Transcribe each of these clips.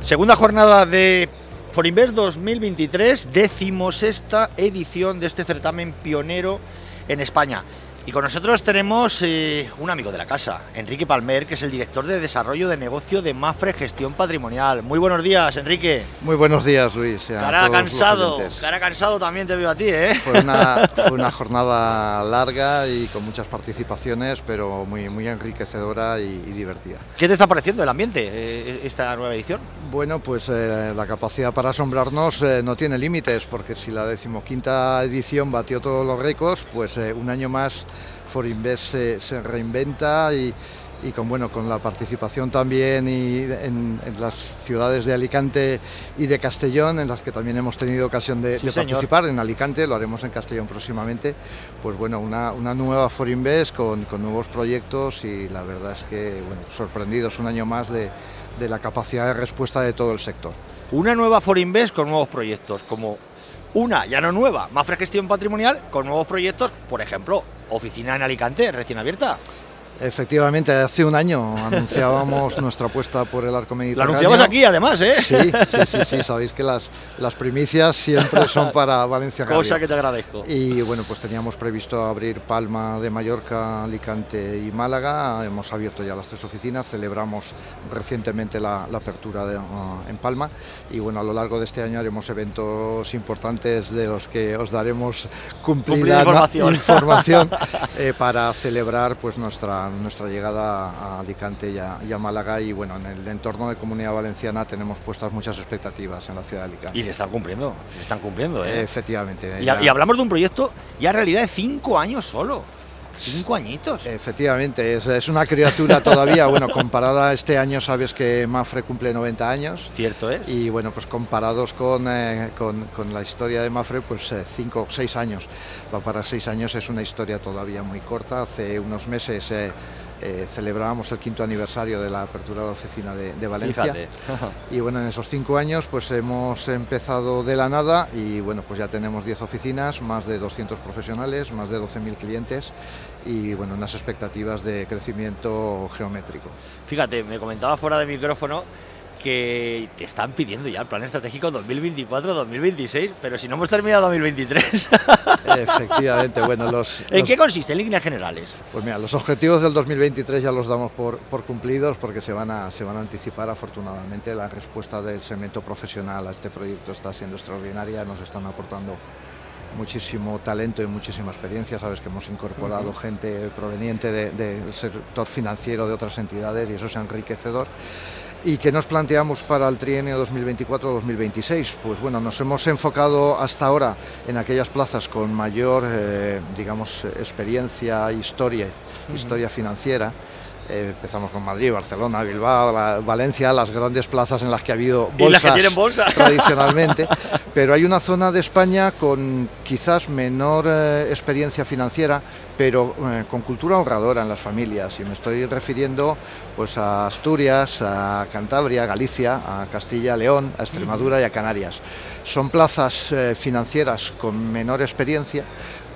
Segunda jornada de Forinvest 2023, esta edición de este certamen pionero en España. Y con nosotros tenemos eh, un amigo de la casa, Enrique Palmer, que es el director de desarrollo de negocio de Mafre Gestión Patrimonial. Muy buenos días, Enrique. Muy buenos días, Luis. Cara cansado, cara cansado también te veo a ti, ¿eh? Fue una, jornada larga y con muchas participaciones, pero muy, muy enriquecedora y, divertida. ¿Qué te está pareciendo el ambiente, eh, esta nueva edición? Bueno, pues eh, la capacidad para asombrarnos no tiene límites, porque si la decimoquinta edición batió todos los récords, pues un año más Forinvest se, se reinventa y, con bueno con la participación también y en, las ciudades de Alicante y de Castellón en las que también hemos tenido ocasión de, participar. En Alicante lo haremos en Castellón próximamente. Pues bueno una, nueva Forinvest con, con nuevos proyectos y la verdad es que bueno sorprendidos un año más de, de la capacidad de respuesta de todo el sector. Una nueva Forinvest con nuevos proyectos como una ya no nueva, Mafre Gestión Patrimonial, con nuevos proyectos, por ejemplo, oficina en Alicante, recién abierta. Efectivamente, hace un año anunciábamos nuestra apuesta por el arco mediterráneo. Lo anunciamos aquí, además, ¿eh? Sí, sí, sí, sabéis que las, las primicias siempre son para Valencia. Cosa que te agradezco. Y bueno, pues teníamos previsto abrir Palma de Mallorca, Alicante y Málaga. Hemos abierto ya las tres oficinas, celebramos recientemente la, apertura de, uh, en Palma. Y bueno, a lo largo de este año haremos eventos importantes de los que os daremos cumplida información, eh, para celebrar pues nuestra nuestra llegada a Alicante y a, Málaga y bueno, en el entorno de Comunidad Valenciana tenemos puestas muchas expectativas en la ciudad de Alicante. Y se están cumpliendo, se están cumpliendo. ¿eh? Efectivamente. Y, y, hablamos de un proyecto ya en realidad de cinco años solo. Cinco añitos. Efectivamente, es, una criatura todavía, bueno, comparada este año sabes que Mafre cumple 90 años. Cierto es. Y bueno, pues comparados con, eh, con, la historia de Mafre, pues eh, cinco, seis años. Para seis años es una historia todavía muy corta. Hace unos meses... Eh, eh, celebrábamos el quinto aniversario de la apertura de la oficina de, Valencia. y bueno, en esos cinco años pues hemos empezado de la nada y bueno, pues ya tenemos 10 oficinas, más de 200 profesionales, más de 12.000 clientes y bueno, unas expectativas de crecimiento geométrico. Fíjate, me comentaba fuera de micrófono que te están pidiendo ya el plan estratégico 2024-2026, pero si no hemos terminado 2023. Efectivamente, bueno, los... ¿En qué consiste, en líneas generales? Pues mira, los objetivos del 2023 ya los damos por, por cumplidos porque se van, a, se van a anticipar afortunadamente. La respuesta del segmento profesional a este proyecto está siendo extraordinaria, nos están aportando muchísimo talento y muchísima experiencia. Sabes que hemos incorporado gente proveniente del sector financiero de otras entidades y eso es enriquecedor. ¿Y qué nos planteamos para el trienio 2024-2026? Pues bueno, nos hemos enfocado hasta ahora en aquellas plazas con mayor, eh, digamos, experiencia, historia, historia financiera eh, empezamos con Madrid, Barcelona, Bilbao, Valencia, las grandes plazas en las que ha habido bolsas tradicionalmente, pero hay una zona de España con quizás menor eh, experiencia financiera, pero eh, con cultura ahorradora en las familias. Y me estoy refiriendo pues a Asturias, a Cantabria, Galicia, a Castilla, León, a Extremadura y a Canarias. Son plazas financieras con menor experiencia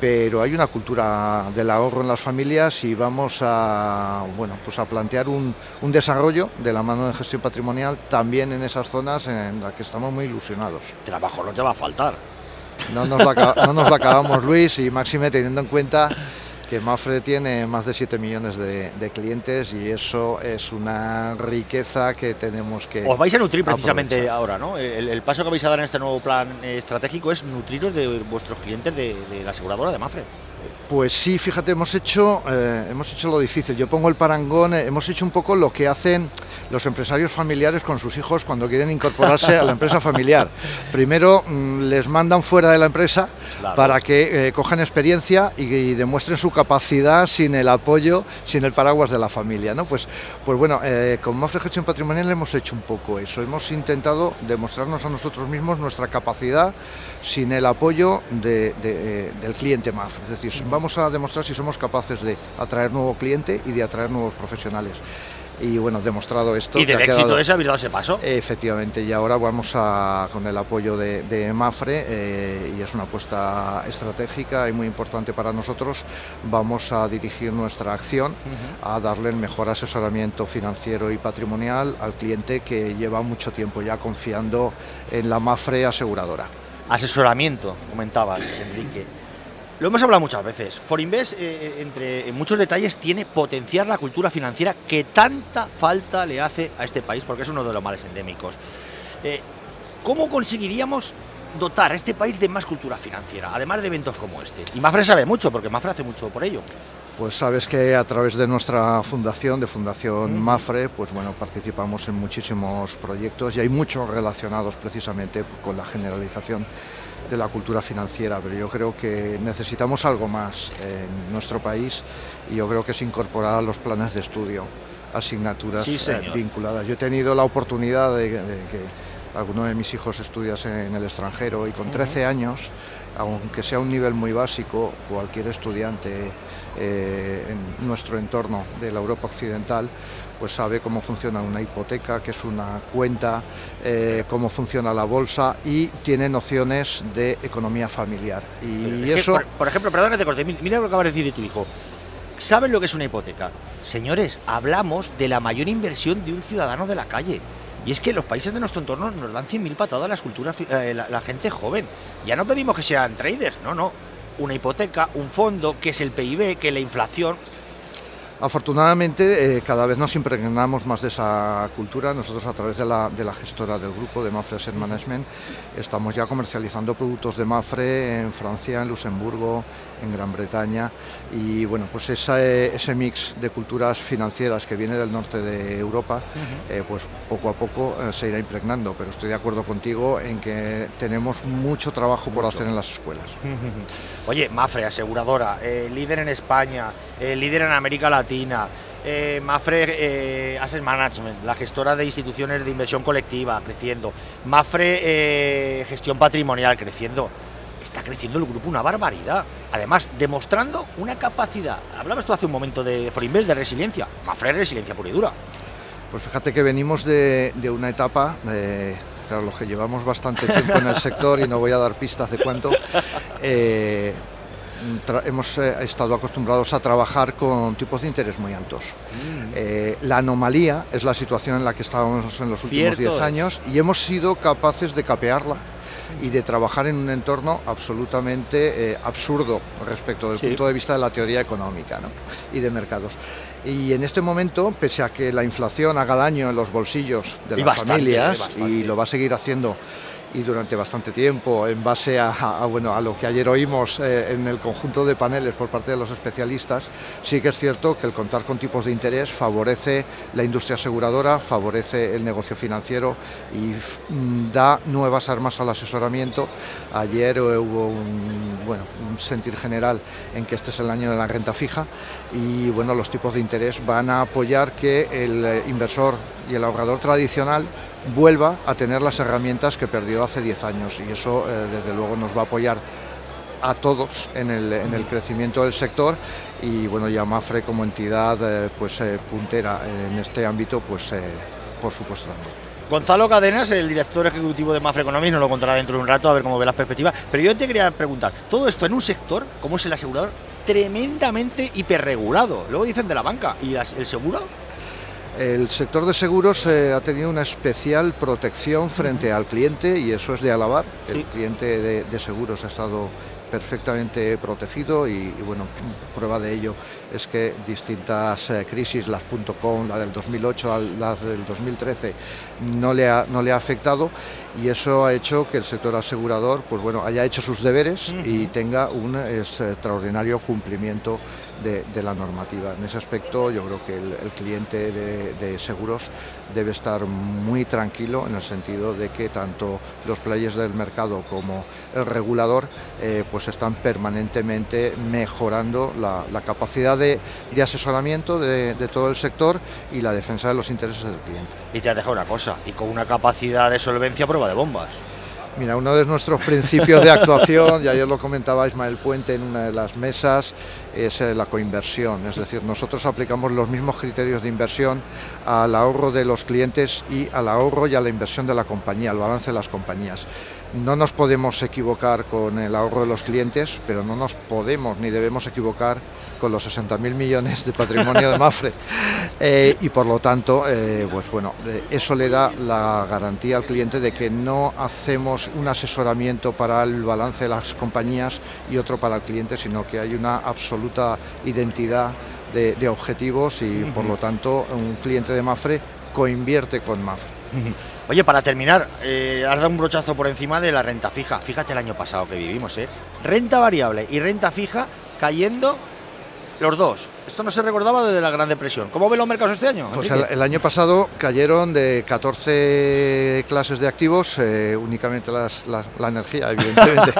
pero hay una cultura del ahorro en las familias y vamos a, bueno, pues a plantear un, un desarrollo de la mano de gestión patrimonial también en esas zonas en las que estamos muy ilusionados. Trabajo no te va a faltar. No nos lo, no nos lo acabamos, Luis, y máxime teniendo en cuenta que Mafre tiene más de 7 millones de, clientes y eso es una riqueza que tenemos que... Os vais a nutrir precisamente ahora, ¿no? El, paso que vais a dar en este nuevo plan estratégico es nutriros de vuestros clientes de, de la aseguradora de Mafre. Pues sí, fíjate, hemos hecho, eh, hemos hecho lo difícil. Yo pongo el parangón, eh, hemos hecho un poco lo que hacen los empresarios familiares con sus hijos cuando quieren incorporarse a la empresa familiar. Primero mm, les mandan fuera de la empresa para que eh, cojan experiencia y, demuestren su capacidad sin el apoyo, sin el paraguas de la familia. ¿no? Pues, pues bueno, con Mafre Gestión Patrimonial hemos hecho un poco eso. Hemos intentado demostrarnos a nosotros mismos nuestra capacidad sin el apoyo del cliente Mafre. Es decir, vamos a demostrar si somos capaces de atraer nuevo cliente y de atraer nuevos profesionales. y bueno, demostrado esto. Y del éxito de ese habéis dado ese paso. Efectivamente, y ahora vamos a, con el apoyo de, Mafre, eh, y es una apuesta estratégica y muy importante para nosotros, vamos a dirigir nuestra acción a darle el mejor asesoramiento financiero y patrimonial al cliente que lleva mucho tiempo ya confiando en la Mafre aseguradora. Asesoramiento, comentabas, Enrique. Lo hemos hablado muchas veces. Forinvest, eh, eh, entre muchos detalles, tiene potenciar la cultura financiera que tanta falta le hace a este país, porque es uno de los males endémicos. Eh, ¿Cómo conseguiríamos dotar a este país de más cultura financiera, además de eventos como este? Y Mafre sabe mucho, porque Mafre hace mucho por ello. Pues sabes que a través de nuestra fundación, de Fundación Mafre, pues bueno, participamos en muchísimos proyectos y hay muchos relacionados precisamente con la generalización de la cultura financiera, pero yo creo que necesitamos algo más en nuestro país y yo creo que es incorporar a los planes de estudio asignaturas eh, vinculadas. Yo he tenido la oportunidad de, que alguno de mis hijos estudiase en el extranjero y con 13 años, aunque sea un nivel muy básico, cualquier estudiante eh, en nuestro entorno de la Europa occidental, pues sabe cómo funciona una hipoteca, que es una cuenta, eh, cómo funciona la bolsa y tiene nociones de economía familiar. Y eso... por, ejemplo, perdón que te corte, mira lo que acaba de decir tu hijo. ¿Saben lo que es una hipoteca? Señores, hablamos de la mayor inversión de un ciudadano de la calle. Y es que los países de nuestro entorno nos dan 100.000 patadas las culturas, eh, la gente joven. Ya no pedimos que sean traders, no, no. Una hipoteca, un fondo, que es el PIB, que la inflación. Afortunadamente, eh, cada vez nos impregnamos más de esa cultura. Nosotros, a través de la, de la gestora del grupo de Mafre Asset Management, estamos ya comercializando productos de Mafre en Francia, en Luxemburgo, en Gran Bretaña. Y bueno, pues ese mix de culturas financieras que viene del norte de Europa, eh, pues poco a poco eh, se irá impregnando. Pero estoy de acuerdo contigo en que tenemos mucho trabajo por hacer en las escuelas. Oye, Mafre, aseguradora, líder en España, líder en América Latina eh, Mafre eh, Asset Management, la gestora de instituciones de inversión colectiva, creciendo. Mafre eh, Gestión Patrimonial, creciendo. Está creciendo el grupo una barbaridad. Además, demostrando una capacidad. Hablabas tú hace un momento de Forinvest, de resiliencia. Mafre resiliencia pura y dura. Pues fíjate que venimos de, una etapa, claro, los que llevamos bastante tiempo en el sector y no voy a dar pistas de cuánto, hemos eh, estado acostumbrados a trabajar con tipos de interés muy altos. Mm. Eh, la anomalía es la situación en la que estábamos en los últimos 10 años y hemos sido capaces de capearla y de trabajar en un entorno absolutamente eh, absurdo respecto del punto de vista de la teoría económica y de mercados. Y en este momento, pese a que la inflación haga daño en los bolsillos de las familias y lo va a seguir haciendo y durante bastante tiempo en base a, bueno, a lo que ayer oímos eh, en el conjunto de paneles por parte de los especialistas, sí que es cierto que el contar con tipos de interés favorece la industria aseguradora, favorece el negocio financiero y mm, da nuevas armas al asesoramiento. Ayer eh, hubo un, bueno, un sentir general en que este es el año de la renta fija y bueno, los tipos de interés van a apoyar que el eh, inversor y el ahorrador tradicional vuelva a tener las herramientas que perdió hace 10 años y eso eh, desde luego nos va a apoyar a todos en el, crecimiento del sector y bueno ya Mafre como entidad eh, pues eh, puntera en este ámbito pues por supuesto Gonzalo Cadenas, el director ejecutivo de Mafre Economy, nos lo contará dentro de un rato a ver cómo ve las perspectivas. Pero yo te quería preguntar, todo esto en un sector, como es el asegurador, tremendamente hiperregulado. Luego dicen de la banca, ¿y el seguro? El sector de seguros eh, ha tenido una especial protección frente al cliente y eso es de alabar. El cliente de, seguros ha estado perfectamente protegido y, bueno, prueba de ello es que distintas eh, crisis, las .com, la del 2008, las del 2013, no le, ha, no le ha afectado y eso ha hecho que el sector asegurador pues bueno, haya hecho sus deberes y tenga un extraordinario cumplimiento de, la normativa. En ese aspecto yo creo que el, cliente de, seguros debe estar muy tranquilo en el sentido de que tanto los players del mercado como el regulador eh, pues están permanentemente mejorando la, capacidad de, asesoramiento de, todo el sector y la defensa de los intereses del cliente. Y te ha dejado una cosa, y con una capacidad de solvencia prueba de bombas. Mira, uno de nuestros principios de actuación, y ayer lo comentaba Ismael Puente en una de las mesas, es eh, la coinversión. Es decir, nosotros aplicamos los mismos criterios de inversión al ahorro de los clientes y al ahorro y a la inversión de la compañía, al balance de las compañías. No nos podemos equivocar con el ahorro de los clientes, pero no nos podemos ni debemos equivocar con los 60.000 millones de patrimonio de Mafre. Eh, y por lo tanto, eh, pues bueno, eso le da la garantía al cliente de que no hacemos un asesoramiento para el balance de las compañías y otro para el cliente, sino que hay una absoluta identidad de, de objetivos y por lo tanto un cliente de Mafre coinvierte con Mafre. Oye, para terminar, eh, has dado un brochazo por encima de la renta fija. Fíjate el año pasado que vivimos, ¿eh? Renta variable y renta fija cayendo los dos. Esto no se recordaba desde la Gran Depresión. ¿Cómo ven los mercados este año? Pues el, el, año pasado cayeron de 14 clases de activos, eh, únicamente las, las, la energía, evidentemente,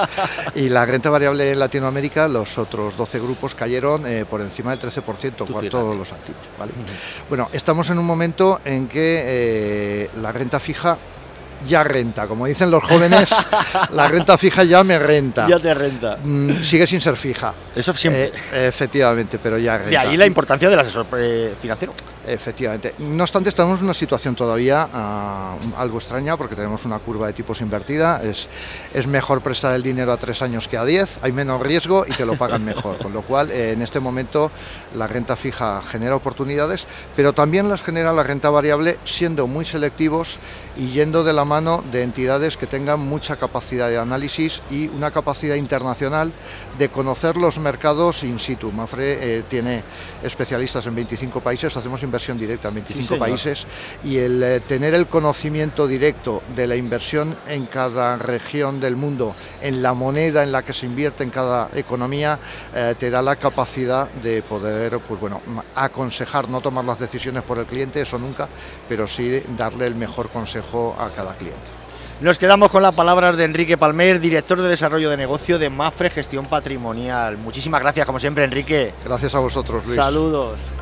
y la renta variable en Latinoamérica, los otros 12 grupos cayeron eh, por encima del 13% por todos los activos. ¿vale? Uh -huh. Bueno, estamos en un momento en que eh, la renta fija ya renta. Como dicen los jóvenes, la renta fija ya me renta. Ya te renta. Mm, sigue sin ser fija. Eso siempre. Eh, efectivamente, pero ya renta. De ahí la importancia del asesor eh, financiero. Efectivamente. No obstante, estamos en una situación todavía uh, algo extraña porque tenemos una curva de tipos invertida. Es, es mejor prestar el dinero a tres años que a diez. Hay menos riesgo y te lo pagan mejor. Con lo cual, eh, en este momento, la renta fija genera oportunidades, pero también las genera la renta variable siendo muy selectivos y yendo de la mano de entidades que tengan mucha capacidad de análisis y una capacidad internacional de conocer los mercados in situ. Mafre eh, tiene especialistas en 25 países, hacemos inversión directa en 25 sí, países y el eh, tener el conocimiento directo de la inversión en cada región del mundo, en la moneda en la que se invierte en cada economía, eh, te da la capacidad de poder, pues bueno, aconsejar, no tomar las decisiones por el cliente, eso nunca, pero sí darle el mejor consejo a cada cliente. Nos quedamos con las palabras de Enrique Palmer, director de desarrollo de negocio de Mafre Gestión Patrimonial. Muchísimas gracias, como siempre, Enrique. Gracias a vosotros, Luis. Saludos.